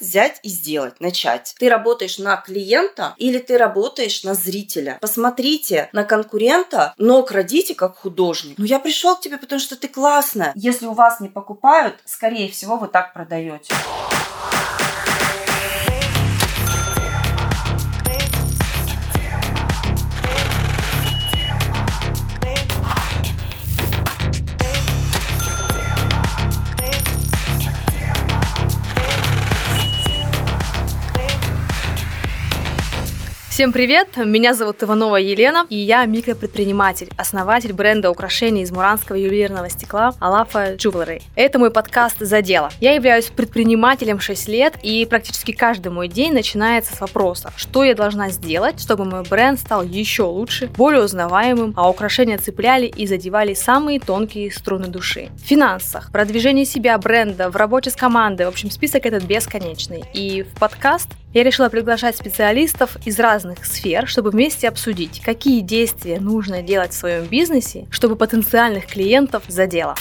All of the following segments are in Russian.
взять и сделать, начать. Ты работаешь на клиента или ты работаешь на зрителя. Посмотрите на конкурента, но крадите как художник. Ну я пришел к тебе, потому что ты классная. Если у вас не покупают, скорее всего вы так продаете. Всем привет! Меня зовут Иванова Елена, и я микропредприниматель, основатель бренда украшений из муранского ювелирного стекла Алафа Jewelry. Это мой подкаст «За дело». Я являюсь предпринимателем 6 лет, и практически каждый мой день начинается с вопроса, что я должна сделать, чтобы мой бренд стал еще лучше, более узнаваемым, а украшения цепляли и задевали самые тонкие струны души. В финансах, продвижении себя бренда, в работе с командой, в общем, список этот бесконечный. И в подкаст я решила приглашать специалистов из разных сфер, чтобы вместе обсудить, какие действия нужно делать в своем бизнесе, чтобы потенциальных клиентов задело.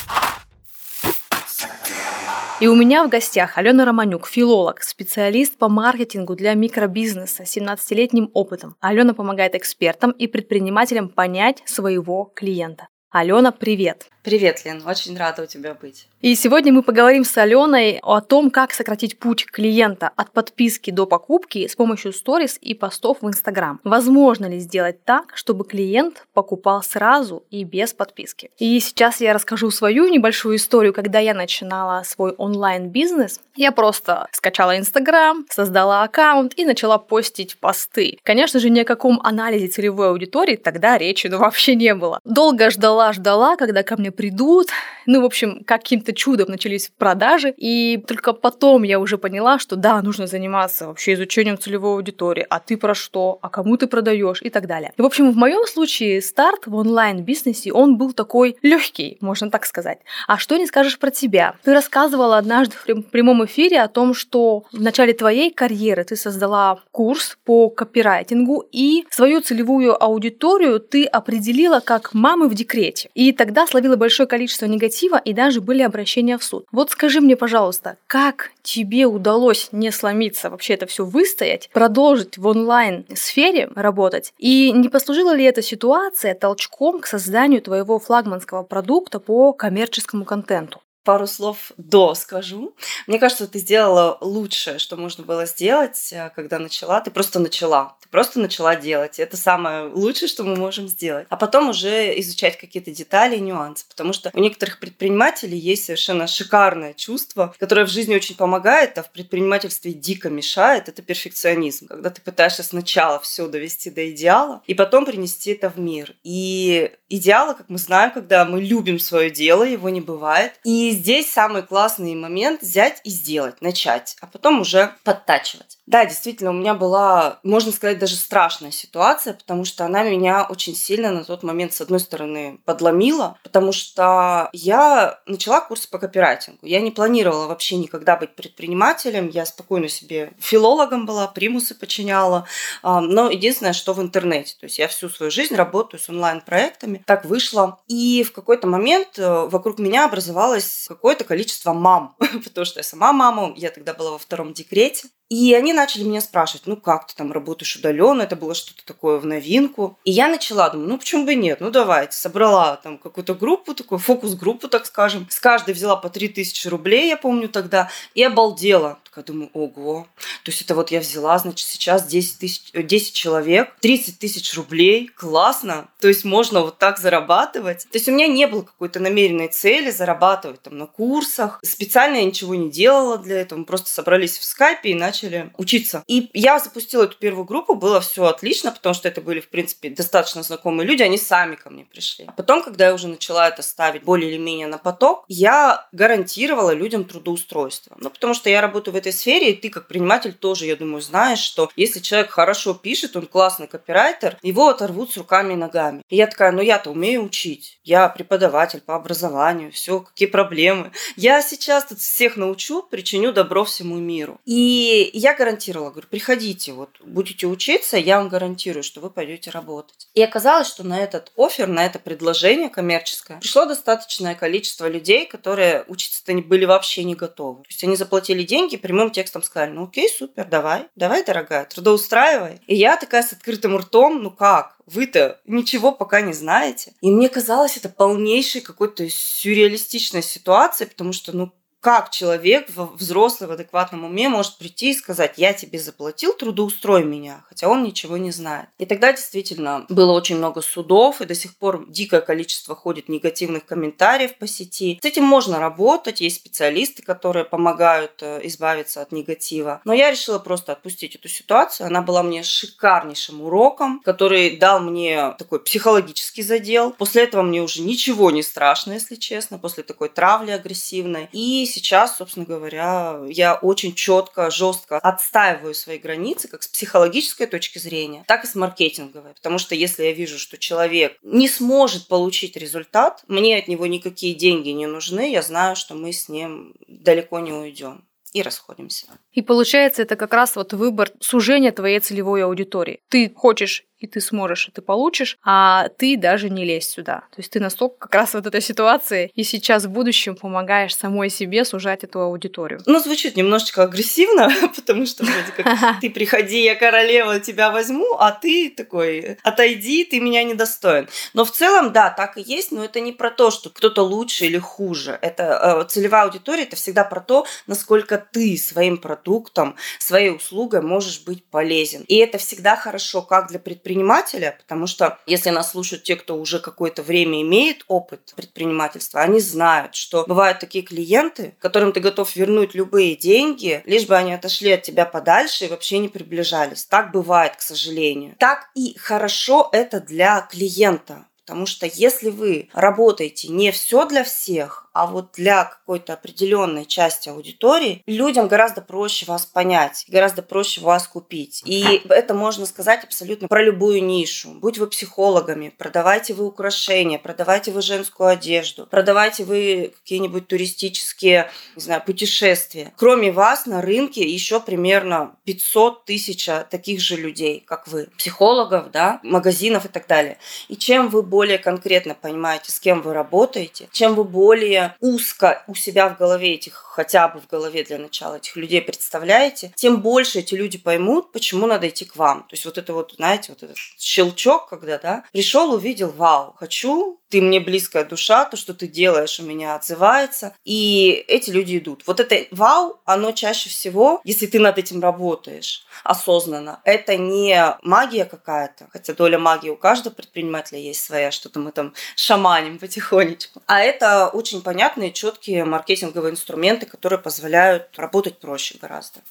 И у меня в гостях Алена Романюк, филолог, специалист по маркетингу для микробизнеса с 17-летним опытом. Алена помогает экспертам и предпринимателям понять своего клиента. Алена, привет! Привет, Лен, очень рада у тебя быть. И сегодня мы поговорим с Аленой о том, как сократить путь клиента от подписки до покупки с помощью сторис и постов в Инстаграм. Возможно ли сделать так, чтобы клиент покупал сразу и без подписки? И сейчас я расскажу свою небольшую историю, когда я начинала свой онлайн-бизнес. Я просто скачала Инстаграм, создала аккаунт и начала постить посты. Конечно же, ни о каком анализе целевой аудитории тогда речи ну, вообще не было. Долго ждала-ждала, когда ко мне придут. Ну, в общем, каким-то чудом начались продажи. И только потом я уже поняла, что да, нужно заниматься вообще изучением целевой аудитории. А ты про что? А кому ты продаешь? И так далее. И, в общем, в моем случае старт в онлайн-бизнесе, он был такой легкий, можно так сказать. А что не скажешь про тебя? Ты рассказывала однажды в прямом эфире о том, что в начале твоей карьеры ты создала курс по копирайтингу и свою целевую аудиторию ты определила как мамы в декрете. И тогда словила большое количество негатива и даже были обращения в суд. Вот скажи мне, пожалуйста, как тебе удалось не сломиться, вообще это все выстоять, продолжить в онлайн-сфере работать? И не послужила ли эта ситуация толчком к созданию твоего флагманского продукта по коммерческому контенту? Пару слов до скажу. Мне кажется, ты сделала лучшее, что можно было сделать, э, когда начала. Ты просто начала. Ты просто начала делать. Это самое лучшее, что мы можем сделать. А потом уже изучать какие-то детали и нюансы. Потому что у некоторых предпринимателей есть совершенно шикарное чувство, которое в жизни очень помогает, а в предпринимательстве дико мешает. Это перфекционизм. Когда ты пытаешься сначала все довести до идеала и потом принести это в мир. И идеала, как мы знаем, когда мы любим свое дело, его не бывает. И здесь самый классный момент взять и сделать, начать, а потом уже подтачивать. Да, действительно, у меня была, можно сказать, даже страшная ситуация, потому что она меня очень сильно на тот момент, с одной стороны, подломила, потому что я начала курс по копирайтингу. Я не планировала вообще никогда быть предпринимателем, я спокойно себе филологом была, примусы подчиняла, но единственное, что в интернете. То есть я всю свою жизнь работаю с онлайн-проектами, так вышло. И в какой-то момент э, вокруг меня образовалось какое-то количество мам, потому что я сама мама, я тогда была во втором декрете. И они начали меня спрашивать, ну как ты там работаешь удаленно, это было что-то такое в новинку. И я начала, думаю, ну почему бы нет, ну давайте. Собрала там какую-то группу, такую фокус-группу, так скажем. С каждой взяла по 3000 рублей, я помню тогда, и обалдела. Такая думаю, ого. То есть это вот я взяла, значит, сейчас 10, тысяч, 10 человек, 30 тысяч рублей, классно. То есть можно вот так зарабатывать. То есть у меня не было какой-то намеренной цели зарабатывать там на курсах. Специально я ничего не делала для этого. Мы просто собрались в скайпе и начали начали учиться. И я запустила эту первую группу, было все отлично, потому что это были, в принципе, достаточно знакомые люди, они сами ко мне пришли. Потом, когда я уже начала это ставить более или менее на поток, я гарантировала людям трудоустройство. Ну, потому что я работаю в этой сфере, и ты как предприниматель тоже, я думаю, знаешь, что если человек хорошо пишет, он классный копирайтер, его оторвут с руками и ногами. И я такая, ну я-то умею учить. Я преподаватель по образованию, все, какие проблемы. Я сейчас тут всех научу, причиню добро всему миру. И я гарантировала, говорю, приходите, вот будете учиться, я вам гарантирую, что вы пойдете работать. И оказалось, что на этот офер, на это предложение коммерческое пришло достаточное количество людей, которые учиться-то были вообще не готовы. То есть они заплатили деньги, прямым текстом сказали, ну окей, супер, давай, давай, дорогая, трудоустраивай. И я такая с открытым ртом, ну как? Вы-то ничего пока не знаете. И мне казалось, это полнейшей какой-то сюрреалистичной ситуацией, потому что, ну, как человек взрослый в адекватном уме может прийти и сказать, я тебе заплатил, трудоустрой меня, хотя он ничего не знает. И тогда действительно было очень много судов, и до сих пор дикое количество ходит негативных комментариев по сети. С этим можно работать, есть специалисты, которые помогают э, избавиться от негатива. Но я решила просто отпустить эту ситуацию. Она была мне шикарнейшим уроком, который дал мне такой психологический задел. После этого мне уже ничего не страшно, если честно, после такой травли агрессивной. И сейчас, собственно говоря, я очень четко, жестко отстаиваю свои границы как с психологической точки зрения, так и с маркетинговой. Потому что если я вижу, что человек не сможет получить результат, мне от него никакие деньги не нужны, я знаю, что мы с ним далеко не уйдем и расходимся. И получается, это как раз вот выбор сужения твоей целевой аудитории. Ты хочешь и ты сможешь, и ты получишь, а ты даже не лезь сюда. То есть ты настолько как раз вот этой ситуации и сейчас в будущем помогаешь самой себе сужать эту аудиторию. Ну, звучит немножечко агрессивно, потому что вроде как ты приходи, я королева, тебя возьму, а ты такой, отойди, ты меня недостоин. Но в целом, да, так и есть, но это не про то, что кто-то лучше или хуже. Это э, целевая аудитория, это всегда про то, насколько ты своим продуктом, своей услугой можешь быть полезен. И это всегда хорошо как для предпринимателя, предпринимателя, потому что если нас слушают те, кто уже какое-то время имеет опыт предпринимательства, они знают, что бывают такие клиенты, которым ты готов вернуть любые деньги, лишь бы они отошли от тебя подальше и вообще не приближались. Так бывает, к сожалению. Так и хорошо это для клиента. Потому что если вы работаете не все для всех, а вот для какой-то определенной части аудитории людям гораздо проще вас понять, гораздо проще вас купить. И это можно сказать абсолютно про любую нишу. Будь вы психологами, продавайте вы украшения, продавайте вы женскую одежду, продавайте вы какие-нибудь туристические, не знаю, путешествия. Кроме вас на рынке еще примерно 500 тысяч таких же людей, как вы. Психологов, да, магазинов и так далее. И чем вы более конкретно понимаете, с кем вы работаете, чем вы более узко у себя в голове этих, хотя бы в голове для начала этих людей представляете, тем больше эти люди поймут, почему надо идти к вам. То есть вот это вот, знаете, вот этот щелчок, когда, да, пришел, увидел, вау, хочу, ты мне близкая душа, то, что ты делаешь, у меня отзывается. И эти люди идут. Вот это вау, оно чаще всего, если ты над этим работаешь осознанно, это не магия какая-то, хотя доля магии у каждого предпринимателя есть своя, что-то мы там шаманим потихонечку. А это очень понятные, четкие маркетинговые инструменты, которые позволяют работать проще гораздо.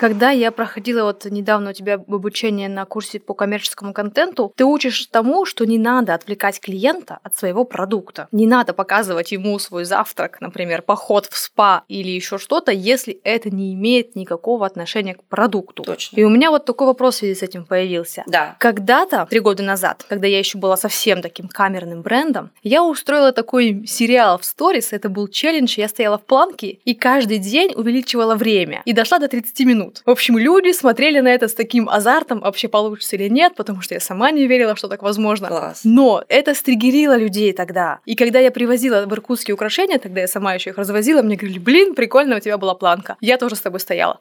Когда я проходила вот недавно у тебя обучение на курсе по коммерческому контенту, ты учишь тому, что не надо отвлекать клиента от своего продукта. Не надо показывать ему свой завтрак, например, поход в спа или еще что-то, если это не имеет никакого отношения к продукту. Точно. И у меня вот такой вопрос в связи с этим появился. Да. Когда-то, три года назад, когда я еще была совсем таким камерным брендом, я устроила такой сериал в сторис, это был челлендж, я стояла в планке и каждый день увеличивала время и дошла до 30 минут минут. В общем, люди смотрели на это с таким азартом, вообще получится или нет, потому что я сама не верила, что так возможно. Класс. Но это стригерило людей тогда. И когда я привозила в иркутские украшения, тогда я сама еще их развозила, мне говорили, блин, прикольно, у тебя была планка. Я тоже с тобой стояла.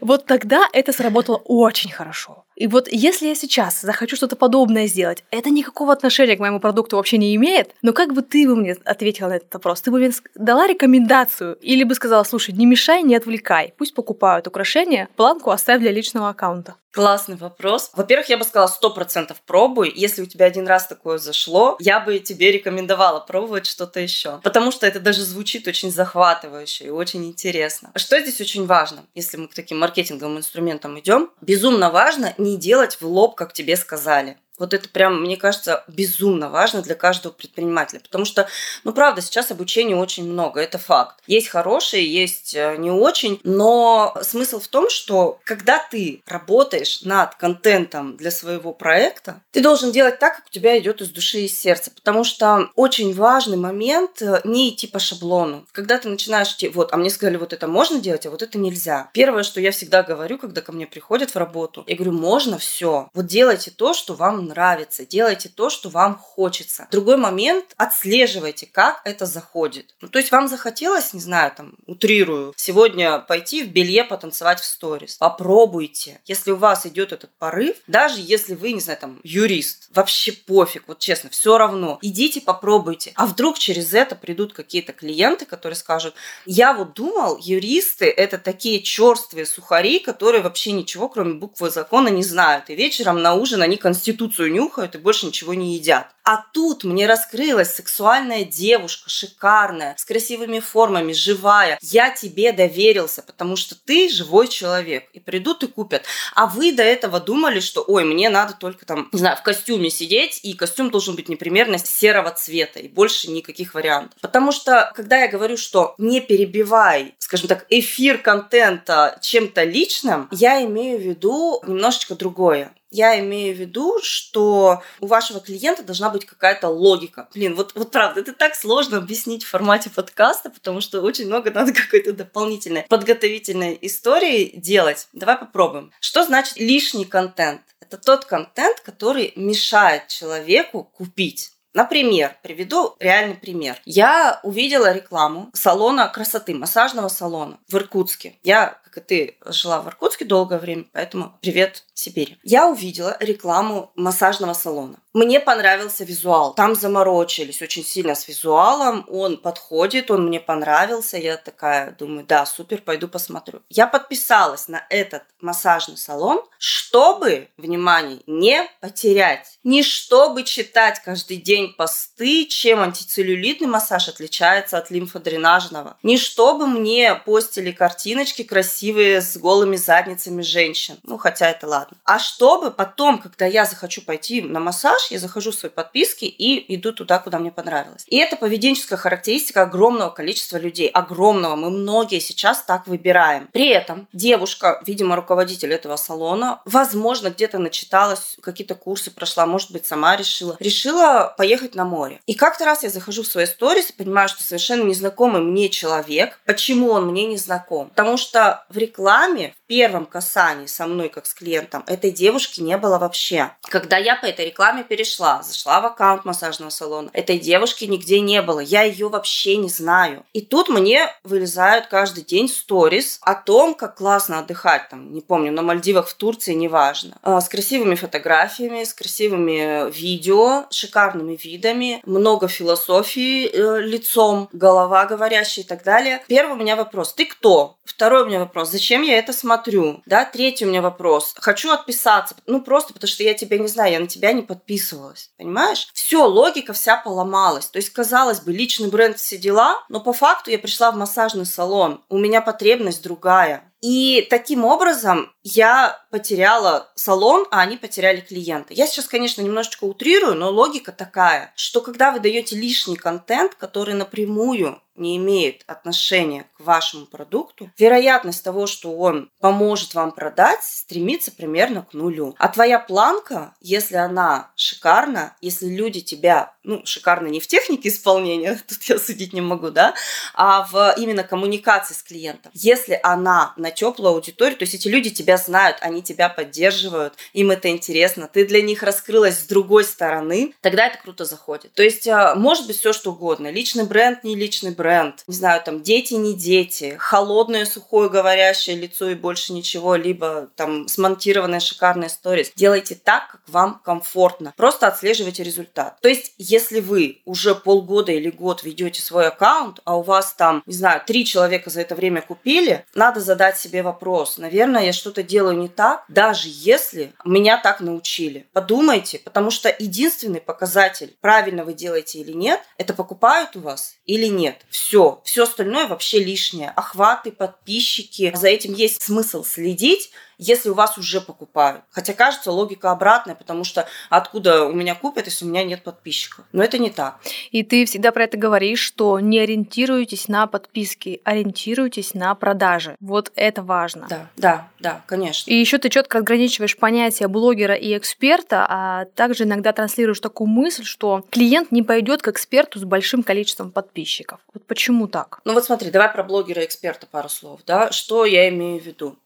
Вот тогда это сработало очень хорошо. И вот если я сейчас захочу что-то подобное сделать, это никакого отношения к моему продукту вообще не имеет, но как бы ты бы мне ответила на этот вопрос? Ты бы мне дала рекомендацию или бы сказала, слушай, не мешай, не отвлекай, пусть покупают украшения, планку оставь для личного аккаунта. Классный вопрос. Во-первых, я бы сказала, сто процентов пробуй. Если у тебя один раз такое зашло, я бы тебе рекомендовала пробовать что-то еще. Потому что это даже звучит очень захватывающе и очень интересно. Что здесь очень важно, если мы к таким маркетинговым инструментам идем? Безумно важно не делать в лоб, как тебе сказали. Вот это прям, мне кажется, безумно важно для каждого предпринимателя. Потому что, ну, правда, сейчас обучения очень много, это факт. Есть хорошие, есть э, не очень, но смысл в том, что когда ты работаешь над контентом для своего проекта, ты должен делать так, как у тебя идет из души и сердца. Потому что очень важный момент э, не идти по шаблону. Когда ты начинаешь идти, вот, а мне сказали, вот это можно делать, а вот это нельзя. Первое, что я всегда говорю, когда ко мне приходят в работу, я говорю, можно все. Вот делайте то, что вам нравится, делайте то, что вам хочется. Другой момент, отслеживайте, как это заходит. Ну, то есть вам захотелось, не знаю, там, утрирую, сегодня пойти в белье потанцевать в сторис. Попробуйте. Если у вас идет этот порыв, даже если вы, не знаю, там, юрист, вообще пофиг, вот честно, все равно. Идите, попробуйте. А вдруг через это придут какие-то клиенты, которые скажут, я вот думал, юристы это такие черствые сухари, которые вообще ничего, кроме буквы закона, не знают. И вечером на ужин они конституцию конституцию нюхают и больше ничего не едят. А тут мне раскрылась сексуальная девушка, шикарная, с красивыми формами, живая. Я тебе доверился, потому что ты живой человек. И придут и купят. А вы до этого думали, что, ой, мне надо только там, не знаю, в костюме сидеть, и костюм должен быть непримерно серого цвета, и больше никаких вариантов. Потому что, когда я говорю, что не перебивай, скажем так, эфир контента чем-то личным, я имею в виду немножечко другое. Я имею в виду, что у вашего клиента должна быть какая-то логика. Блин, вот, вот правда, это так сложно объяснить в формате подкаста, потому что очень много надо какой-то дополнительной подготовительной истории делать. Давай попробуем. Что значит лишний контент? Это тот контент, который мешает человеку купить. Например, приведу реальный пример. Я увидела рекламу салона красоты, массажного салона в Иркутске. Я, ты, жила в Иркутске долгое время, поэтому привет Сибири. Я увидела рекламу массажного салона. Мне понравился визуал. Там заморочились очень сильно с визуалом. Он подходит, он мне понравился. Я такая думаю, да, супер, пойду посмотрю. Я подписалась на этот массажный салон, чтобы, внимание, не потерять. Не чтобы читать каждый день посты, чем антицеллюлитный массаж отличается от лимфодренажного. Не чтобы мне постили картиночки красивые с голыми задницами женщин. Ну, хотя это ладно. А чтобы потом, когда я захочу пойти на массаж, я захожу в свои подписки и иду туда, куда мне понравилось. И это поведенческая характеристика огромного количества людей. Огромного. Мы многие сейчас так выбираем. При этом девушка, видимо, руководитель этого салона, возможно, где-то начиталась, какие-то курсы прошла, может быть, сама решила. Решила поехать на море. И как-то раз я захожу в свои сторис и понимаю, что совершенно незнакомый мне человек. Почему он мне не знаком? Потому что в рекламе, в первом касании со мной, как с клиентом, этой девушки не было вообще. Когда я по этой рекламе перешла, зашла в аккаунт массажного салона, этой девушки нигде не было. Я ее вообще не знаю. И тут мне вылезают каждый день сторис о том, как классно отдыхать, там, не помню, на Мальдивах, в Турции, неважно. А, с красивыми фотографиями, с красивыми видео, шикарными видами, много философии э, лицом, голова говорящая и так далее. Первый у меня вопрос, ты кто? Второй у меня вопрос, зачем я это смотрю? Да, третий у меня вопрос, хочу отписаться. Ну, просто потому что я тебя не знаю, я на тебя не подписывалась. Понимаешь? Все, логика вся поломалась. То есть, казалось бы, личный бренд, все дела, но по факту я пришла в массажный салон. У меня потребность другая. И таким образом я потеряла салон, а они потеряли клиента. Я сейчас, конечно, немножечко утрирую, но логика такая, что когда вы даете лишний контент, который напрямую не имеет отношения к вашему продукту, вероятность того, что он поможет вам продать, стремится примерно к нулю. А твоя планка, если она шикарна, если люди тебя, ну, шикарно не в технике исполнения, тут я судить не могу, да, а в именно коммуникации с клиентом. Если она на теплую аудиторию, то есть эти люди тебя знают, они тебя поддерживают, им это интересно, ты для них раскрылась с другой стороны, тогда это круто заходит. То есть а, может быть все что угодно, личный бренд, не личный бренд. Не знаю, там дети, не дети, холодное, сухое, говорящее лицо и больше ничего, либо там смонтированная шикарная сторис. Делайте так, как вам комфортно. Просто отслеживайте результат. То есть, если вы уже полгода или год ведете свой аккаунт, а у вас там, не знаю, три человека за это время купили, надо задать себе вопрос. Наверное, я что-то делаю не так, даже если меня так научили. Подумайте, потому что единственный показатель, правильно вы делаете или нет, это покупают у вас или нет. Все. Все остальное вообще лишнее. Охваты, подписчики. За этим есть смысл следить если у вас уже покупают. Хотя кажется логика обратная, потому что откуда у меня купят, если у меня нет подписчиков. Но это не так. И ты всегда про это говоришь, что не ориентируйтесь на подписки, ориентируйтесь на продажи. Вот это важно. Да, да, да, конечно. И еще ты четко отграничиваешь понятие блогера и эксперта, а также иногда транслируешь такую мысль, что клиент не пойдет к эксперту с большим количеством подписчиков. Вот почему так? Ну вот смотри, давай про блогера и эксперта пару слов. Да? Что я имею в виду?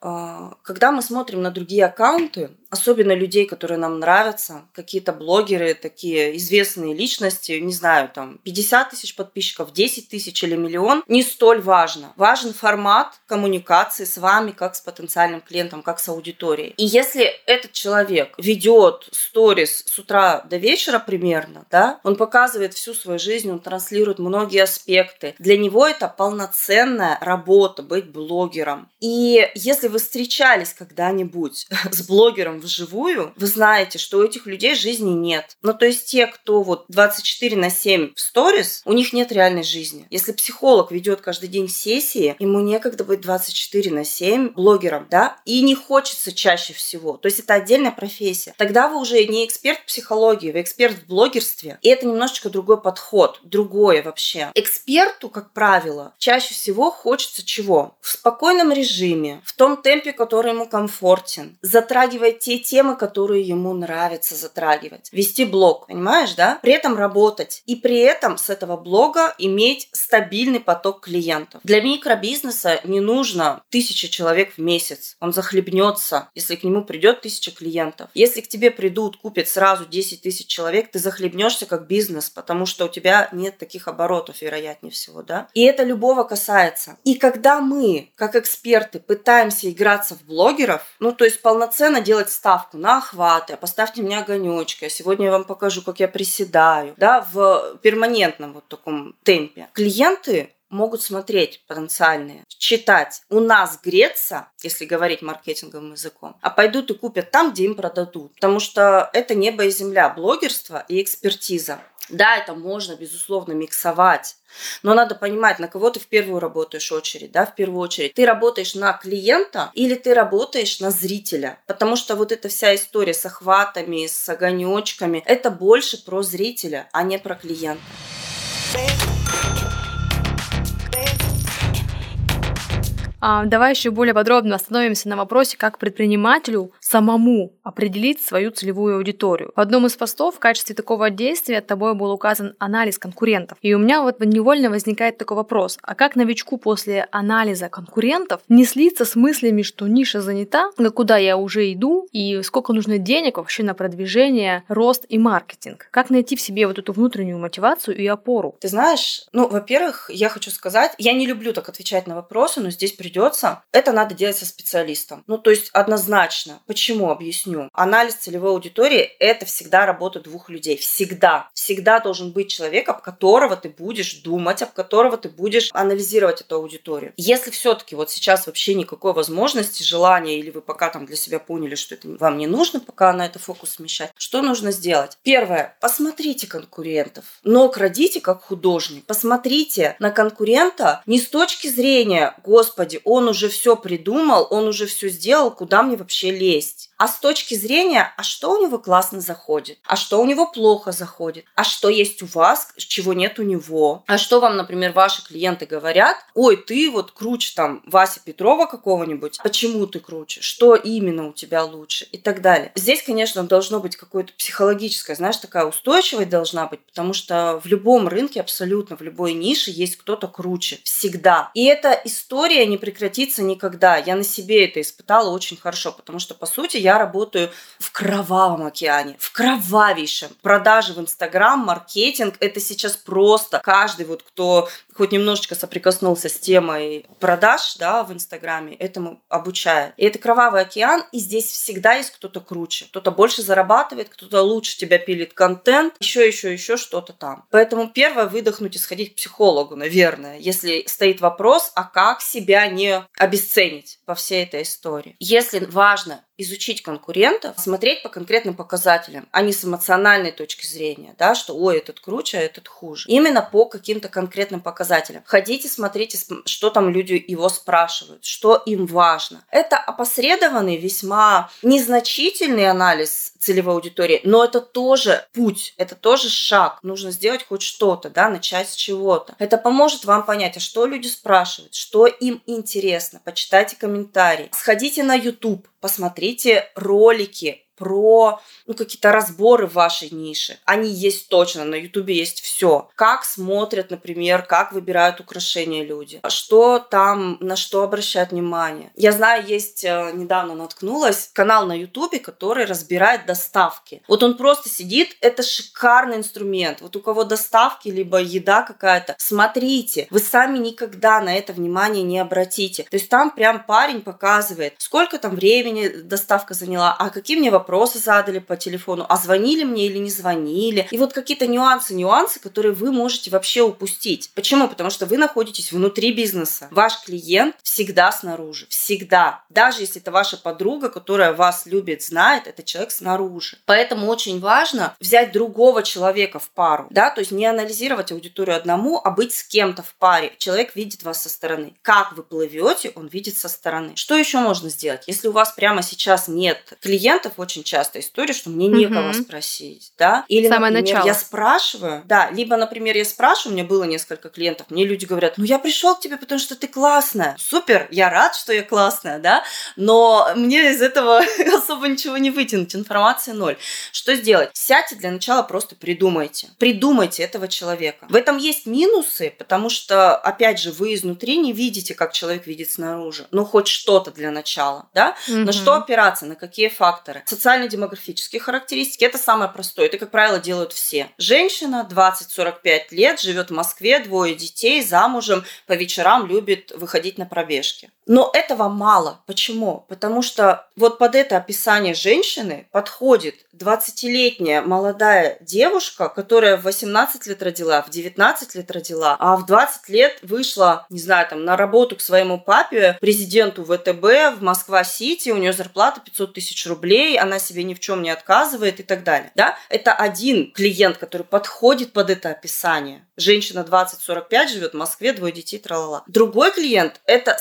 А, когда мы смотрим на другие аккаунты, особенно людей, которые нам нравятся, какие-то блогеры, такие известные личности, не знаю, там 50 тысяч подписчиков, 10 тысяч или миллион, не столь важно. Важен формат коммуникации с вами, как с потенциальным клиентом, как с аудиторией. И если этот человек ведет сторис с утра до вечера примерно, да, он показывает всю свою жизнь, он транслирует многие аспекты. Для него это полноценная работа быть блогером. И если вы встречались когда-нибудь с блогером вживую, вы знаете, что у этих людей жизни нет. Ну, то есть те, кто вот 24 на 7 в сторис, у них нет реальной жизни. Если психолог ведет каждый день сессии, ему некогда быть 24 на 7 блогером, да, и не хочется чаще всего. То есть это отдельная профессия. Тогда вы уже не эксперт в психологии, вы эксперт в блогерстве. И это немножечко другой подход, другое вообще. Эксперту, как правило, чаще всего хочется чего? В спокойном режиме, в том темпе, который ему комфортен, затрагивать те темы, которые ему нравится затрагивать, вести блог, понимаешь, да? При этом работать и при этом с этого блога иметь стабильный поток клиентов. Для микробизнеса не нужно тысяча человек в месяц, он захлебнется, если к нему придет тысяча клиентов. Если к тебе придут, купят сразу 10 тысяч человек, ты захлебнешься как бизнес, потому что у тебя нет таких оборотов, вероятнее всего, да? И это любого касается. И когда мы, как эксперты, пытаемся играться в блогеров, ну, то есть полноценно делать ставку на охваты, а поставьте мне огонечки, а сегодня я вам покажу, как я приседаю, да, в перманентном вот таком темпе. Клиенты могут смотреть потенциальные, читать. У нас греться, если говорить маркетинговым языком, а пойдут и купят там, где им продадут. Потому что это небо и земля, блогерство и экспертиза. Да, это можно, безусловно, миксовать. Но надо понимать, на кого ты в первую работаешь очередь, да, в первую очередь. Ты работаешь на клиента или ты работаешь на зрителя. Потому что вот эта вся история с охватами, с огонечками, это больше про зрителя, а не про клиента. А, давай еще более подробно остановимся на вопросе, как предпринимателю самому определить свою целевую аудиторию. В одном из постов в качестве такого действия тобой был указан анализ конкурентов. И у меня вот невольно возникает такой вопрос, а как новичку после анализа конкурентов не слиться с мыслями, что ниша занята, на куда я уже иду, и сколько нужно денег вообще на продвижение, рост и маркетинг? Как найти в себе вот эту внутреннюю мотивацию и опору? Ты знаешь, ну, во-первых, я хочу сказать, я не люблю так отвечать на вопросы, но здесь придется, это надо делать со специалистом. Ну, то есть однозначно. Почему? Объясню. Анализ целевой аудитории – это всегда работа двух людей. Всегда. Всегда должен быть человек, об которого ты будешь думать, об которого ты будешь анализировать эту аудиторию. Если все-таки вот сейчас вообще никакой возможности, желания, или вы пока там для себя поняли, что это вам не нужно, пока на это фокус смещать, что нужно сделать? Первое. Посмотрите конкурентов. Но крадите как художник. Посмотрите на конкурента не с точки зрения, господи, он уже все придумал, он уже все сделал, куда мне вообще лезть? А с точки зрения, а что у него классно заходит, а что у него плохо заходит, а что есть у вас, чего нет у него, а что вам, например, ваши клиенты говорят, ой, ты вот круче там Вася Петрова какого-нибудь, почему ты круче, что именно у тебя лучше и так далее. Здесь, конечно, должно быть какое-то психологическое, знаешь, такая устойчивость должна быть, потому что в любом рынке, абсолютно в любой нише есть кто-то круче, всегда. И эта история не прекратится никогда. Я на себе это испытала очень хорошо, потому что, по сути, я работаю в кровавом океане, в кровавейшем. Продажи в Инстаграм, маркетинг – это сейчас просто каждый вот, кто хоть немножечко соприкоснулся с темой продаж да, в Инстаграме, этому обучает. И это кровавый океан, и здесь всегда есть кто-то круче. Кто-то больше зарабатывает, кто-то лучше тебя пилит контент, еще, еще, еще что-то там. Поэтому первое – выдохнуть и сходить к психологу, наверное, если стоит вопрос, а как себя не обесценить по всей этой истории. Если важно изучить конкурентов, смотреть по конкретным показателям, а не с эмоциональной точки зрения, да, что ой, этот круче, а этот хуже. Именно по каким-то конкретным показателям. Ходите, смотрите, что там люди его спрашивают, что им важно. Это опосредованный, весьма незначительный анализ целевой аудитории, но это тоже путь, это тоже шаг. Нужно сделать хоть что-то, да, начать с чего-то. Это поможет вам понять, а что люди спрашивают, что им интересно. Почитайте комментарии. Сходите на YouTube, посмотрите ролики про ну, какие-то разборы в вашей нише. Они есть точно, на Ютубе есть все. Как смотрят, например, как выбирают украшения люди, что там, на что обращают внимание. Я знаю, есть, э, недавно наткнулась, канал на Ютубе, который разбирает доставки. Вот он просто сидит, это шикарный инструмент. Вот у кого доставки, либо еда какая-то, смотрите, вы сами никогда на это внимание не обратите. То есть там прям парень показывает, сколько там времени доставка заняла, а какие мне вопросы вопросы задали по телефону, а звонили мне или не звонили. И вот какие-то нюансы, нюансы, которые вы можете вообще упустить. Почему? Потому что вы находитесь внутри бизнеса. Ваш клиент всегда снаружи. Всегда. Даже если это ваша подруга, которая вас любит, знает, это человек снаружи. Поэтому очень важно взять другого человека в пару. Да? То есть не анализировать аудиторию одному, а быть с кем-то в паре. Человек видит вас со стороны. Как вы плывете, он видит со стороны. Что еще можно сделать? Если у вас прямо сейчас нет клиентов, очень очень часто история, что мне некого угу. спросить, да? Или, Самое например, начало. я спрашиваю, да, либо, например, я спрашиваю, у меня было несколько клиентов, мне люди говорят, ну я пришел к тебе, потому что ты классная. Супер, я рад, что я классная, да, но мне из этого особо ничего не вытянуть, информации ноль. Что сделать? Сядьте для начала, просто придумайте. Придумайте этого человека. В этом есть минусы, потому что, опять же, вы изнутри не видите, как человек видит снаружи. Ну, хоть что-то для начала, да? Угу. На что опираться, на какие факторы? Социально-демографические характеристики. Это самое простое. Это, как правило, делают все. Женщина 20-45 лет, живет в Москве, двое детей, замужем, по вечерам любит выходить на пробежки. Но этого мало. Почему? Потому что вот под это описание женщины подходит 20-летняя молодая девушка, которая в 18 лет родила, в 19 лет родила, а в 20 лет вышла, не знаю, там, на работу к своему папе, президенту ВТБ в Москва-Сити, у нее зарплата 500 тысяч рублей, она себе ни в чем не отказывает и так далее. Да? Это один клиент, который подходит под это описание. Женщина 20-45 живет в Москве, двое детей, тралала. Другой клиент – это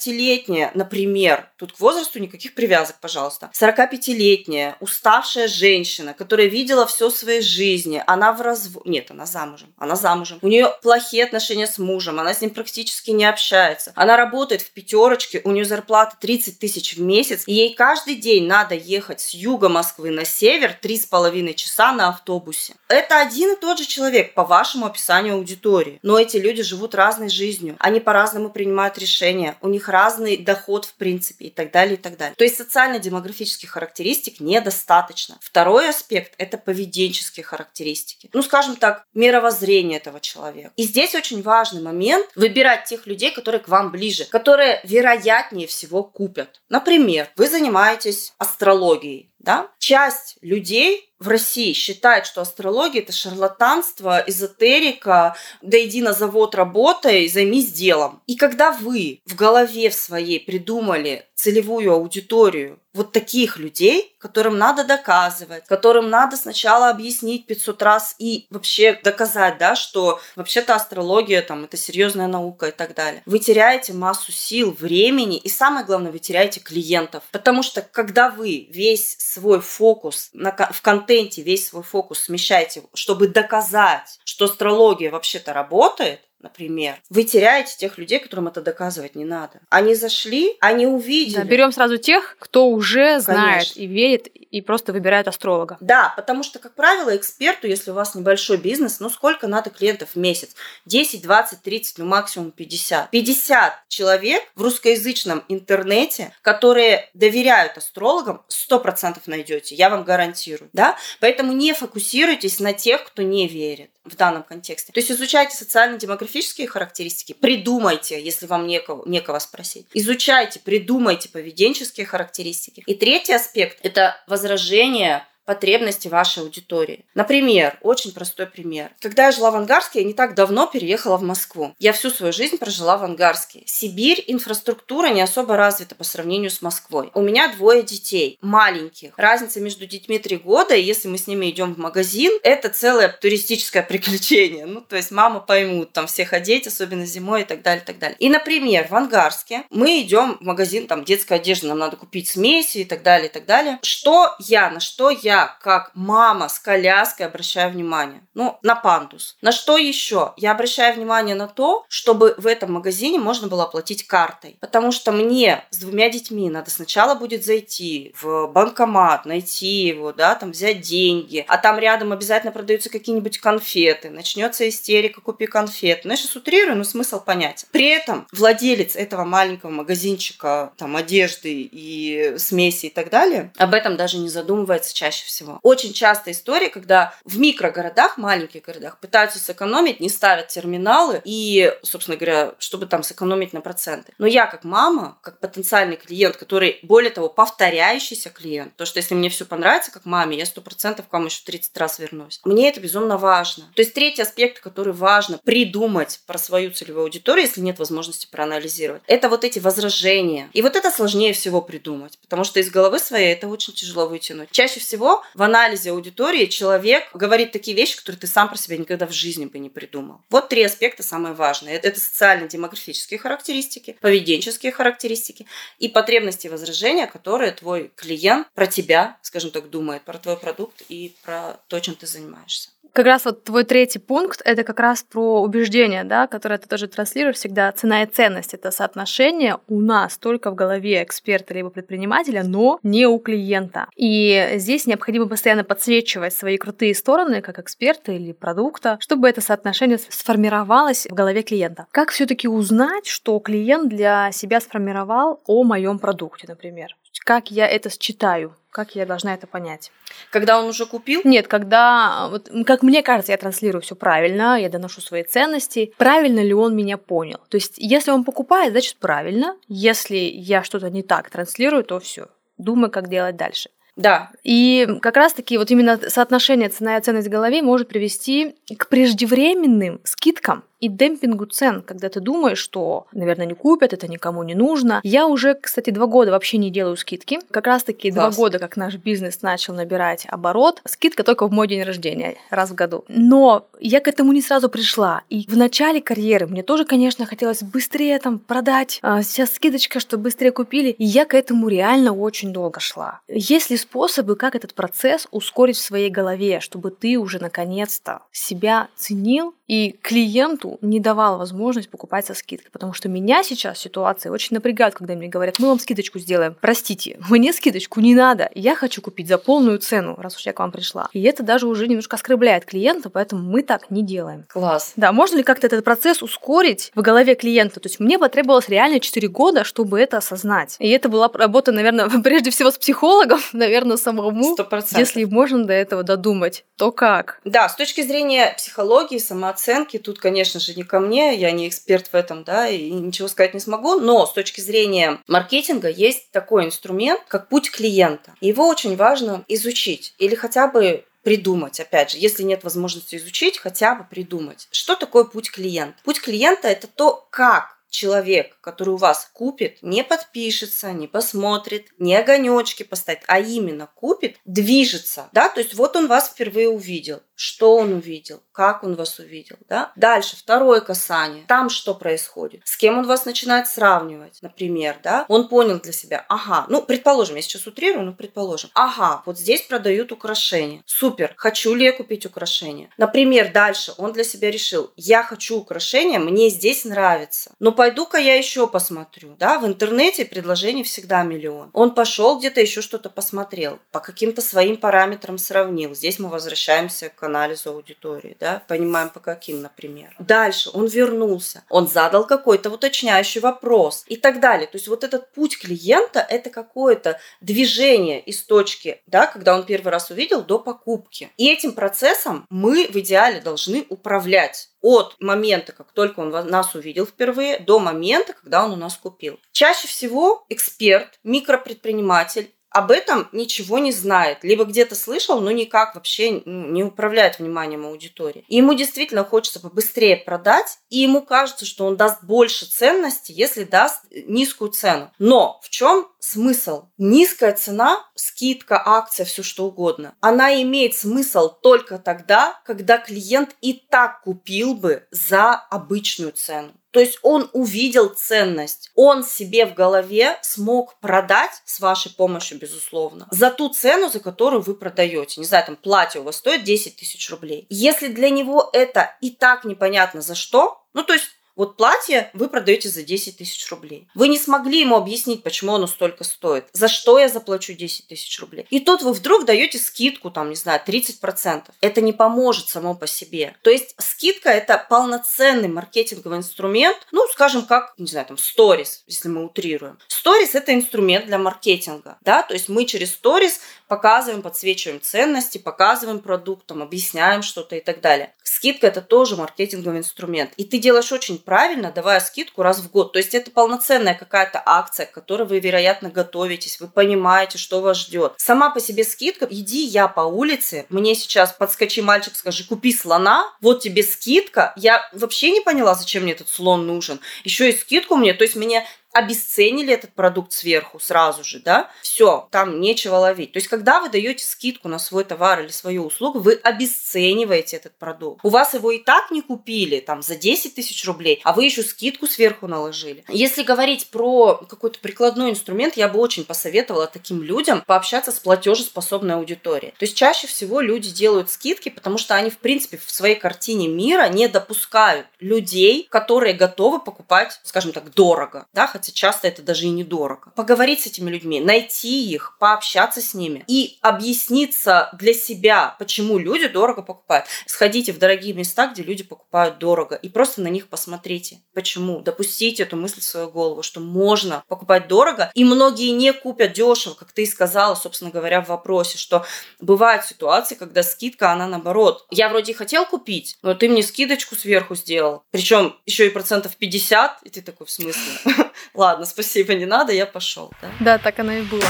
45-летняя, например, тут к возрасту никаких привязок, пожалуйста, 45-летняя, уставшая женщина, которая видела все своей жизни, она в разводе, нет, она замужем, она замужем, у нее плохие отношения с мужем, она с ним практически не общается, она работает в пятерочке, у нее зарплата 30 тысяч в месяц, и ей каждый день надо ехать с юга Москвы на север три с половиной часа на автобусе. Это один и тот же человек по вашему описанию аудитории, но эти люди живут разной жизнью, они по-разному принимают решения, у них разный доход в принципе и так далее, и так далее. То есть социально-демографических характеристик недостаточно. Второй аспект – это поведенческие характеристики. Ну, скажем так, мировоззрение этого человека. И здесь очень важный момент – выбирать тех людей, которые к вам ближе, которые вероятнее всего купят. Например, вы занимаетесь астрологией, да? Часть людей в России считает, что астрология – это шарлатанство, эзотерика, да иди на завод работай, займись делом. И когда вы в голове в своей придумали целевую аудиторию вот таких людей, которым надо доказывать, которым надо сначала объяснить 500 раз и вообще доказать, да, что вообще-то астрология там это серьезная наука и так далее. Вы теряете массу сил, времени и самое главное, вы теряете клиентов. Потому что когда вы весь свой фокус на, в контенте, весь свой фокус смещаете, чтобы доказать, что астрология вообще-то работает, например, вы теряете тех людей, которым это доказывать не надо. Они зашли, они увидели. Да, берем сразу тех, кто уже знает Конечно. и верит и просто выбирает астролога. Да, потому что, как правило, эксперту, если у вас небольшой бизнес, ну сколько надо клиентов в месяц? 10, 20, 30, ну максимум 50. 50 человек в русскоязычном интернете, которые доверяют астрологам, 100% найдете, я вам гарантирую. Да? Поэтому не фокусируйтесь на тех, кто не верит в данном контексте. То есть изучайте социально-демографические характеристики, придумайте, если вам некого, некого спросить. Изучайте, придумайте поведенческие характеристики. И третий аспект – это возражение потребности вашей аудитории. Например, очень простой пример. Когда я жила в Ангарске, я не так давно переехала в Москву. Я всю свою жизнь прожила в Ангарске. Сибирь, инфраструктура не особо развита по сравнению с Москвой. У меня двое детей, маленьких. Разница между детьми три года, и если мы с ними идем в магазин, это целое туристическое приключение. Ну, то есть мама поймут, там всех одеть, особенно зимой и так далее, и так далее. И, например, в Ангарске мы идем в магазин, там, детская одежда, нам надо купить смеси и так далее, и так далее. Что я, на что я, как мама с коляской, обращаю внимание? Ну, на пандус. На что еще? Я обращаю внимание на то, чтобы в этом магазине можно было оплатить картой. Потому что мне с двумя детьми надо сначала будет зайти в банкомат, найти его, да, там взять деньги, а там рядом обязательно продаются какие-нибудь конфеты, начнется истерика, купи конфет. Ну, я сейчас утрирую, но смысл понятен. При этом владелец этого маленького магазинчика, там, одежды и смеси и так далее, об этом даже не задумывается чаще всего. Очень часто история, когда в микрогородах, маленьких городах пытаются сэкономить, не ставят терминалы и, собственно говоря, чтобы там сэкономить на проценты. Но я как мама, как потенциальный клиент, который, более того, повторяющийся клиент, то, что если мне все понравится, как маме, я сто процентов к вам еще 30 раз вернусь. Мне это безумно важно. То есть третий аспект, который важно придумать про свою целевую аудиторию, если нет возможности проанализировать, это вот эти возражения. И вот это сложнее всего придумать, потому что из головы своей это очень тяжело вытянуть. Чаще всего в анализе аудитории человек говорит такие вещи, которые ты сам про себя никогда в жизни бы не придумал. Вот три аспекта самые важные. Это социально-демографические характеристики, поведенческие характеристики и потребности и возражения, которые твой клиент про тебя, скажем так, думает, про твой продукт и про то, чем ты занимаешься. Как раз вот твой третий пункт — это как раз про убеждение, да, которое ты тоже транслируешь всегда. Цена и ценность — это соотношение у нас только в голове эксперта либо предпринимателя, но не у клиента. И здесь необходимо постоянно подсвечивать свои крутые стороны, как эксперта или продукта, чтобы это соотношение сформировалось в голове клиента. Как все таки узнать, что клиент для себя сформировал о моем продукте, например? Как я это считаю? Как я должна это понять? Когда он уже купил? Нет, когда, вот, как мне кажется, я транслирую все правильно, я доношу свои ценности. Правильно ли он меня понял? То есть, если он покупает, значит правильно. Если я что-то не так транслирую, то все. Думаю, как делать дальше. Да. И как раз-таки вот именно соотношение цена и ценность в голове может привести к преждевременным скидкам и демпингу цен, когда ты думаешь, что, наверное, не купят, это никому не нужно. Я уже, кстати, два года вообще не делаю скидки. Как раз-таки два года, как наш бизнес начал набирать оборот. Скидка только в мой день рождения, раз в году. Но я к этому не сразу пришла. И в начале карьеры мне тоже, конечно, хотелось быстрее там продать. А сейчас скидочка, что быстрее купили. И я к этому реально очень долго шла. Есть ли способы, как этот процесс ускорить в своей голове, чтобы ты уже наконец-то себя ценил и клиенту не давала возможность покупать со скидкой, потому что меня сейчас ситуация очень напрягает, когда мне говорят, мы вам скидочку сделаем. Простите, мне скидочку не надо, я хочу купить за полную цену, раз уж я к вам пришла. И это даже уже немножко оскорбляет клиента, поэтому мы так не делаем. Класс. Да, можно ли как-то этот процесс ускорить в голове клиента? То есть мне потребовалось реально 4 года, чтобы это осознать. И это была работа, наверное, прежде всего с психологом, наверное, самому. 100%. Если можно до этого додумать, то как? Да, с точки зрения психологии, самооценки, оценки. Тут, конечно же, не ко мне, я не эксперт в этом, да, и ничего сказать не смогу. Но с точки зрения маркетинга есть такой инструмент, как путь клиента. Его очень важно изучить или хотя бы придумать, опять же, если нет возможности изучить, хотя бы придумать. Что такое путь клиента? Путь клиента – это то, как человек, который у вас купит, не подпишется, не посмотрит, не огонечки поставит, а именно купит, движется, да, то есть вот он вас впервые увидел, что он увидел, как он вас увидел, да. Дальше, второе касание, там что происходит, с кем он вас начинает сравнивать, например, да, он понял для себя, ага, ну, предположим, я сейчас утрирую, но предположим, ага, вот здесь продают украшения, супер, хочу ли я купить украшения? Например, дальше он для себя решил, я хочу украшения, мне здесь нравится, но пойду-ка я еще посмотрю, да, в интернете предложений всегда миллион. Он пошел где-то еще что-то посмотрел, по каким-то своим параметрам сравнил. Здесь мы возвращаемся к анализу аудитории, да, понимаем по каким, например. Дальше он вернулся, он задал какой-то уточняющий вопрос и так далее. То есть вот этот путь клиента – это какое-то движение из точки, да, когда он первый раз увидел, до покупки. И этим процессом мы в идеале должны управлять от момента, как только он нас увидел впервые, до момента, когда он у нас купил. Чаще всего эксперт, микропредприниматель об этом ничего не знает, либо где-то слышал, но никак вообще не управляет вниманием аудитории. И ему действительно хочется побыстрее продать, и ему кажется, что он даст больше ценности, если даст низкую цену. Но в чем смысл? Низкая цена, скидка, акция, все что угодно, она имеет смысл только тогда, когда клиент и так купил бы за обычную цену. То есть он увидел ценность. Он себе в голове смог продать с вашей помощью, безусловно, за ту цену, за которую вы продаете. Не знаю, там платье у вас стоит 10 тысяч рублей. Если для него это и так непонятно за что, ну то есть вот платье вы продаете за 10 тысяч рублей. Вы не смогли ему объяснить, почему оно столько стоит. За что я заплачу 10 тысяч рублей. И тут вы вдруг даете скидку, там, не знаю, 30%. Это не поможет само по себе. То есть скидка – это полноценный маркетинговый инструмент, ну, скажем, как, не знаю, там, сторис, если мы утрируем. Сторис – это инструмент для маркетинга, да, то есть мы через сторис показываем, подсвечиваем ценности, показываем продукт, там, объясняем что-то и так далее. Скидка – это тоже маркетинговый инструмент. И ты делаешь очень правильно, давая скидку раз в год. То есть это полноценная какая-то акция, к которой вы, вероятно, готовитесь, вы понимаете, что вас ждет. Сама по себе скидка, иди я по улице, мне сейчас подскочи, мальчик, скажи, купи слона, вот тебе скидка. Я вообще не поняла, зачем мне этот слон нужен. Еще и скидку мне, то есть мне обесценили этот продукт сверху сразу же, да, все, там нечего ловить. То есть, когда вы даете скидку на свой товар или свою услугу, вы обесцениваете этот продукт. У вас его и так не купили, там, за 10 тысяч рублей, а вы еще скидку сверху наложили. Если говорить про какой-то прикладной инструмент, я бы очень посоветовала таким людям пообщаться с платежеспособной аудиторией. То есть, чаще всего люди делают скидки, потому что они, в принципе, в своей картине мира не допускают людей, которые готовы покупать, скажем так, дорого, да, хотя часто это даже и недорого. Поговорить с этими людьми, найти их, пообщаться с ними и объясниться для себя, почему люди дорого покупают. Сходите в дорогие места, где люди покупают дорого, и просто на них посмотрите, почему. Допустите эту мысль в свою голову, что можно покупать дорого, и многие не купят дешево, как ты и сказала, собственно говоря, в вопросе, что бывают ситуации, когда скидка, она наоборот. Я вроде хотел купить, но ты мне скидочку сверху сделал. Причем еще и процентов 50, и ты такой, в смысле? Ладно, спасибо, не надо, я пошел. Да? да, так оно и было.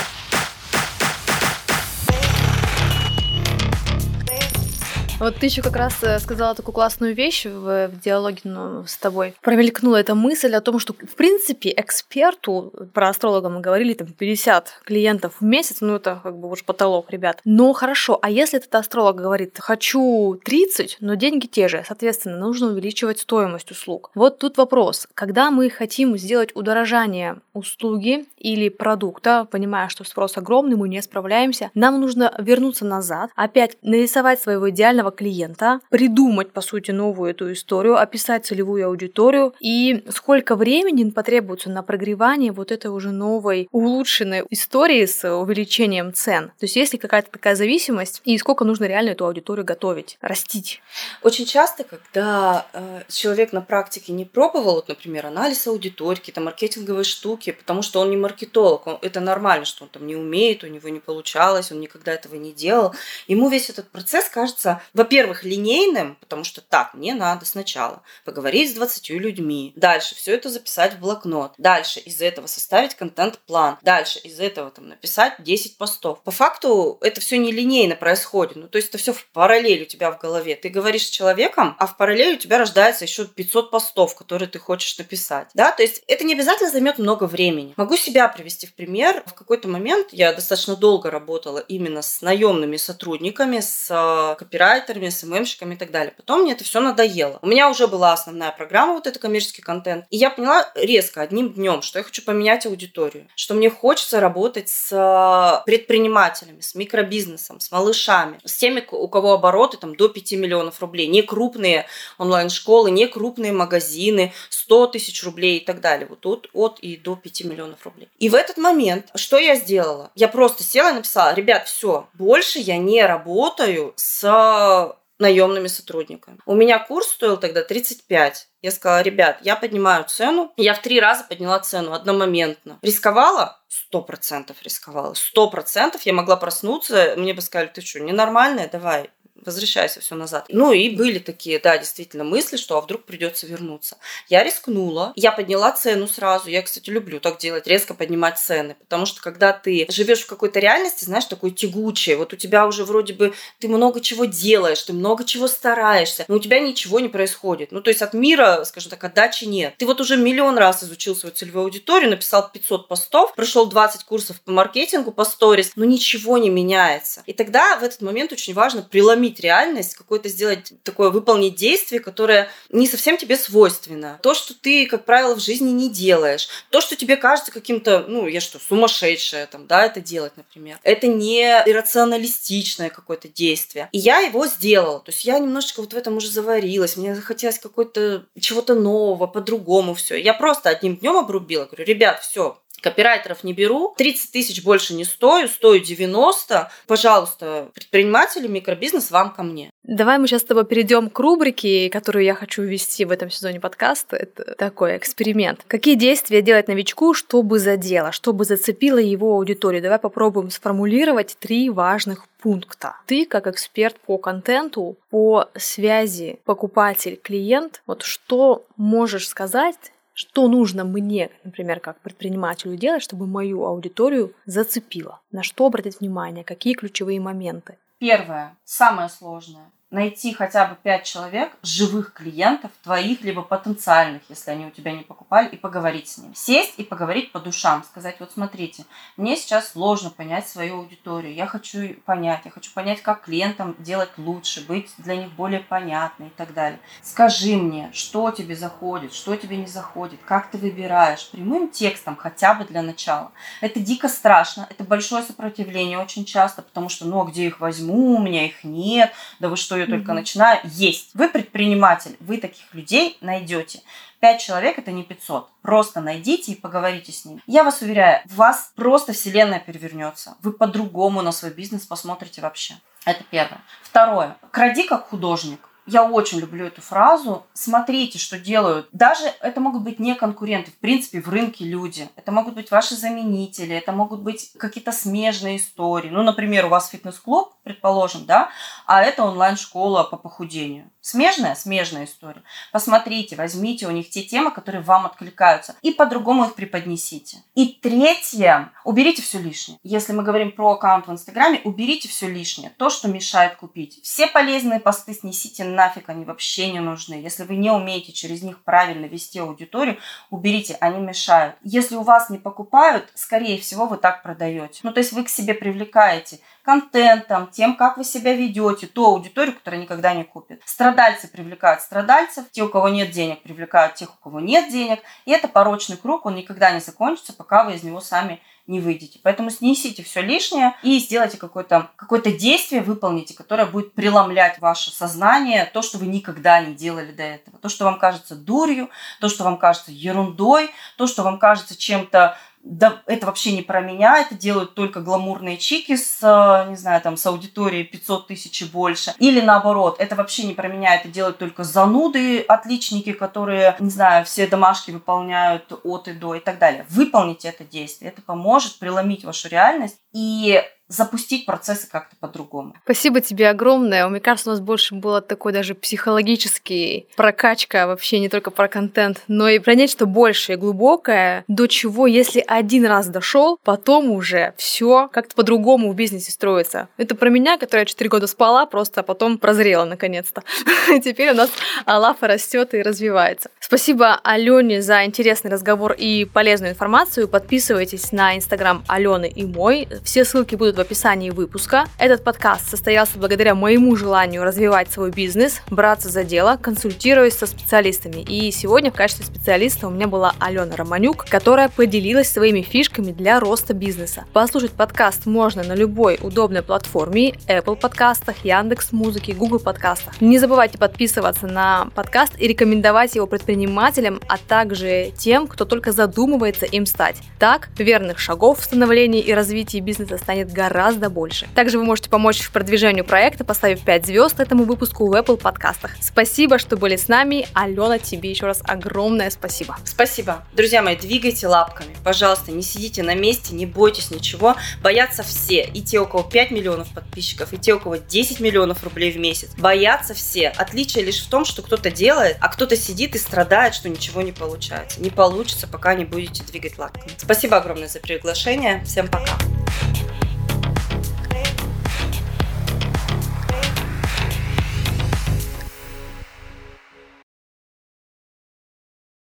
Вот ты еще как раз э, сказала такую классную вещь в, в диалоге ну, с тобой. Промелькнула эта мысль о том, что, в принципе, эксперту, про астролога мы говорили, там, 50 клиентов в месяц, ну, это как бы уж потолок, ребят. Но хорошо, а если этот астролог говорит, хочу 30, но деньги те же, соответственно, нужно увеличивать стоимость услуг. Вот тут вопрос. Когда мы хотим сделать удорожание услуги или продукта, понимая, что спрос огромный, мы не справляемся, нам нужно вернуться назад, опять нарисовать своего идеального идеального клиента, придумать, по сути, новую эту историю, описать целевую аудиторию и сколько времени потребуется на прогревание вот этой уже новой улучшенной истории с увеличением цен. То есть есть ли какая-то такая зависимость и сколько нужно реально эту аудиторию готовить, растить? Очень часто, когда э, человек на практике не пробовал, вот, например, анализ аудитории, какие-то маркетинговые штуки, потому что он не маркетолог, он, это нормально, что он там не умеет, у него не получалось, он никогда этого не делал. Ему весь этот процесс кажется во-первых, линейным, потому что так, мне надо сначала поговорить с 20 людьми, дальше все это записать в блокнот, дальше из этого составить контент-план, дальше из этого там написать 10 постов. По факту это все не линейно происходит, ну то есть это все в параллель у тебя в голове. Ты говоришь с человеком, а в параллель у тебя рождается еще 500 постов, которые ты хочешь написать, да, то есть это не обязательно займет много времени. Могу себя привести в пример. В какой-то момент я достаточно долго работала именно с наемными сотрудниками, с э, копирайтерами, копирайтерами, СММщиками и так далее. Потом мне это все надоело. У меня уже была основная программа, вот это коммерческий контент. И я поняла резко, одним днем, что я хочу поменять аудиторию, что мне хочется работать с э, предпринимателями, с микробизнесом, с малышами, с теми, у кого обороты там до 5 миллионов рублей, не крупные онлайн-школы, не крупные магазины, 100 тысяч рублей и так далее. Вот от, от и до 5 миллионов рублей. И в этот момент, что я сделала? Я просто села и написала, ребят, все, больше я не работаю с наемными сотрудниками. У меня курс стоил тогда 35. Я сказала, ребят, я поднимаю цену. Я в три раза подняла цену одномоментно. Рисковала? Сто процентов рисковала. Сто процентов я могла проснуться, мне бы сказали, ты что, ненормальная? Давай, возвращайся все назад. Ну и были такие, да, действительно мысли, что а вдруг придется вернуться. Я рискнула, я подняла цену сразу. Я, кстати, люблю так делать, резко поднимать цены, потому что когда ты живешь в какой-то реальности, знаешь, такой тягучей, вот у тебя уже вроде бы ты много чего делаешь, ты много чего стараешься, но у тебя ничего не происходит. Ну, то есть от мира, скажем так, отдачи нет. Ты вот уже миллион раз изучил свою целевую аудиторию, написал 500 постов, прошел 20 курсов по маркетингу, по сторис, но ничего не меняется. И тогда в этот момент очень важно преломить реальность, какое-то сделать такое, выполнить действие, которое не совсем тебе свойственно. То, что ты, как правило, в жизни не делаешь. То, что тебе кажется каким-то, ну, я что, сумасшедшая там, да, это делать, например. Это не иррационалистичное какое-то действие. И я его сделала. То есть я немножечко вот в этом уже заварилась. Мне захотелось какой-то чего-то нового, по-другому все. Я просто одним днем обрубила. Говорю, ребят, все, Копирайтеров не беру, 30 тысяч больше не стою, стою 90. Пожалуйста, предприниматели, микробизнес, вам ко мне. Давай мы сейчас с тобой перейдем к рубрике, которую я хочу ввести в этом сезоне подкаста. Это такой эксперимент. Какие действия делать новичку, чтобы задело, чтобы зацепило его аудиторию? Давай попробуем сформулировать три важных пункта. Ты, как эксперт по контенту, по связи покупатель-клиент, вот что можешь сказать что нужно мне, например, как предпринимателю делать, чтобы мою аудиторию зацепило? На что обратить внимание? Какие ключевые моменты? Первое, самое сложное найти хотя бы пять человек, живых клиентов, твоих, либо потенциальных, если они у тебя не покупали, и поговорить с ними. Сесть и поговорить по душам, сказать, вот смотрите, мне сейчас сложно понять свою аудиторию, я хочу понять, я хочу понять, как клиентам делать лучше, быть для них более понятной и так далее. Скажи мне, что тебе заходит, что тебе не заходит, как ты выбираешь, прямым текстом хотя бы для начала. Это дико страшно, это большое сопротивление очень часто, потому что, ну, а где их возьму, у меня их нет, да вы что, я только mm-hmm. начинаю, есть. Вы предприниматель, вы таких людей найдете. Пять человек это не 500. Просто найдите и поговорите с ними. Я вас уверяю, у вас просто вселенная перевернется. Вы по-другому на свой бизнес посмотрите вообще. Это первое. Второе. Кради как художник. Я очень люблю эту фразу. Смотрите, что делают. Даже это могут быть не конкуренты, в принципе, в рынке люди. Это могут быть ваши заменители, это могут быть какие-то смежные истории. Ну, например, у вас фитнес-клуб, предположим, да, а это онлайн-школа по похудению. Смежная? Смежная история. Посмотрите, возьмите у них те темы, которые вам откликаются, и по-другому их преподнесите. И третье, уберите все лишнее. Если мы говорим про аккаунт в Инстаграме, уберите все лишнее, то, что мешает купить. Все полезные посты снесите нафиг, они вообще не нужны. Если вы не умеете через них правильно вести аудиторию, уберите, они мешают. Если у вас не покупают, скорее всего, вы так продаете. Ну, то есть вы к себе привлекаете контентом, тем, как вы себя ведете, ту аудиторию, которая никогда не купит. Страдальцы привлекают страдальцев, те, у кого нет денег, привлекают тех, у кого нет денег. И это порочный круг, он никогда не закончится, пока вы из него сами не выйдете. Поэтому снесите все лишнее и сделайте какое-то какое действие, выполните, которое будет преломлять ваше сознание, то, что вы никогда не делали до этого. То, что вам кажется дурью, то, что вам кажется ерундой, то, что вам кажется чем-то да, это вообще не про меня, это делают только гламурные чики с, э, не знаю, там, с аудиторией 500 тысяч и больше. Или наоборот, это вообще не про меня, это делают только зануды, отличники, которые, не знаю, все домашки выполняют от и до и так далее. Выполните это действие, это поможет преломить вашу реальность и запустить процессы как-то по-другому. Спасибо тебе огромное. Мне кажется, у нас больше было такой даже психологический прокачка вообще не только про контент, но и про нечто большее, глубокое, до чего, если один раз дошел, потом уже все как-то по-другому в бизнесе строится. Это про меня, которая 4 года спала, просто потом прозрела наконец-то. Теперь у нас лафа растет и развивается. Спасибо Алене за интересный разговор и полезную информацию. Подписывайтесь на инстаграм Алены и мой. Все ссылки будут в описании выпуска. Этот подкаст состоялся благодаря моему желанию развивать свой бизнес, браться за дело, консультируясь со специалистами. И сегодня в качестве специалиста у меня была Алена Романюк, которая поделилась своими фишками для роста бизнеса. Послушать подкаст можно на любой удобной платформе Apple подкастах, Яндекс Музыки, Google подкастах. Не забывайте подписываться на подкаст и рекомендовать его предпринимателям, а также тем, кто только задумывается им стать. Так, верных шагов в становлении и развитии бизнеса бизнеса станет гораздо больше. Также вы можете помочь в продвижению проекта, поставив 5 звезд этому выпуску в Apple подкастах. Спасибо, что были с нами. Алена, тебе еще раз огромное спасибо. Спасибо. Друзья мои, двигайте лапками. Пожалуйста, не сидите на месте, не бойтесь ничего. Боятся все. И те, у кого 5 миллионов подписчиков, и те, у кого 10 миллионов рублей в месяц. Боятся все. Отличие лишь в том, что кто-то делает, а кто-то сидит и страдает, что ничего не получается. Не получится, пока не будете двигать лапками. Спасибо огромное за приглашение. Всем пока.